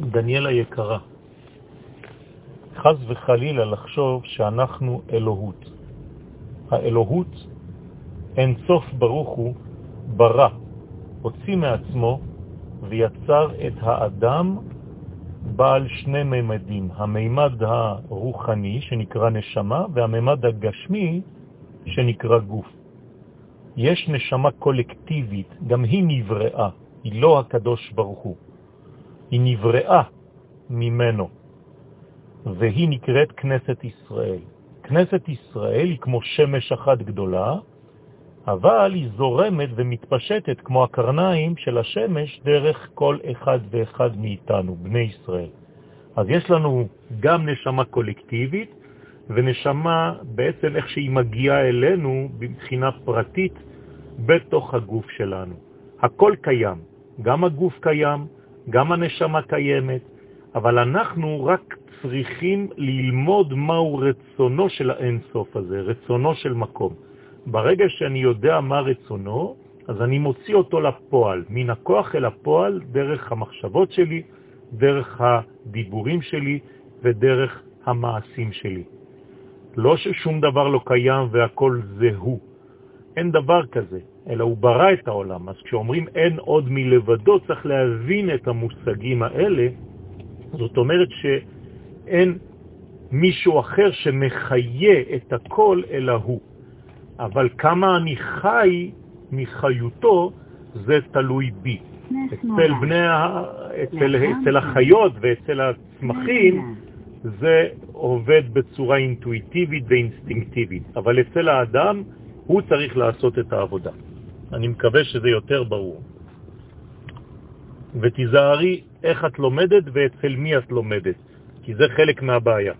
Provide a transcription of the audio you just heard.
דניאלה יקרה, חז וחלילה לחשוב שאנחנו אלוהות. האלוהות, אין סוף ברוך הוא, ברא, הוציא מעצמו ויצר את האדם בעל שני מימדים, המימד הרוחני שנקרא נשמה והמימד הגשמי שנקרא גוף. יש נשמה קולקטיבית, גם היא נבראה, היא לא הקדוש ברוך הוא. היא נבראה ממנו, והיא נקראת כנסת ישראל. כנסת ישראל היא כמו שמש אחת גדולה, אבל היא זורמת ומתפשטת כמו הקרניים של השמש דרך כל אחד ואחד מאיתנו, בני ישראל. אז יש לנו גם נשמה קולקטיבית ונשמה בעצם איך שהיא מגיעה אלינו מבחינה פרטית בתוך הגוף שלנו. הכל קיים, גם הגוף קיים, גם הנשמה קיימת, אבל אנחנו רק צריכים ללמוד מהו רצונו של האינסוף הזה, רצונו של מקום. ברגע שאני יודע מה רצונו, אז אני מוציא אותו לפועל, מן הכוח אל הפועל, דרך המחשבות שלי, דרך הדיבורים שלי ודרך המעשים שלי. לא ששום דבר לא קיים והכל זה הוא. אין דבר כזה, אלא הוא ברא את העולם. אז כשאומרים אין עוד מלבדו, צריך להבין את המושגים האלה. זאת אומרת שאין מישהו אחר שמחיה את הכל אלא הוא. אבל כמה אני חי מחיותו, זה תלוי בי. אצל בני, אצל, אצל החיות ואצל הצמחים זה עובד בצורה אינטואיטיבית ואינסטינקטיבית, אבל אצל האדם הוא צריך לעשות את העבודה. אני מקווה שזה יותר ברור. ותיזהרי איך את לומדת ואצל מי את לומדת, כי זה חלק מהבעיה.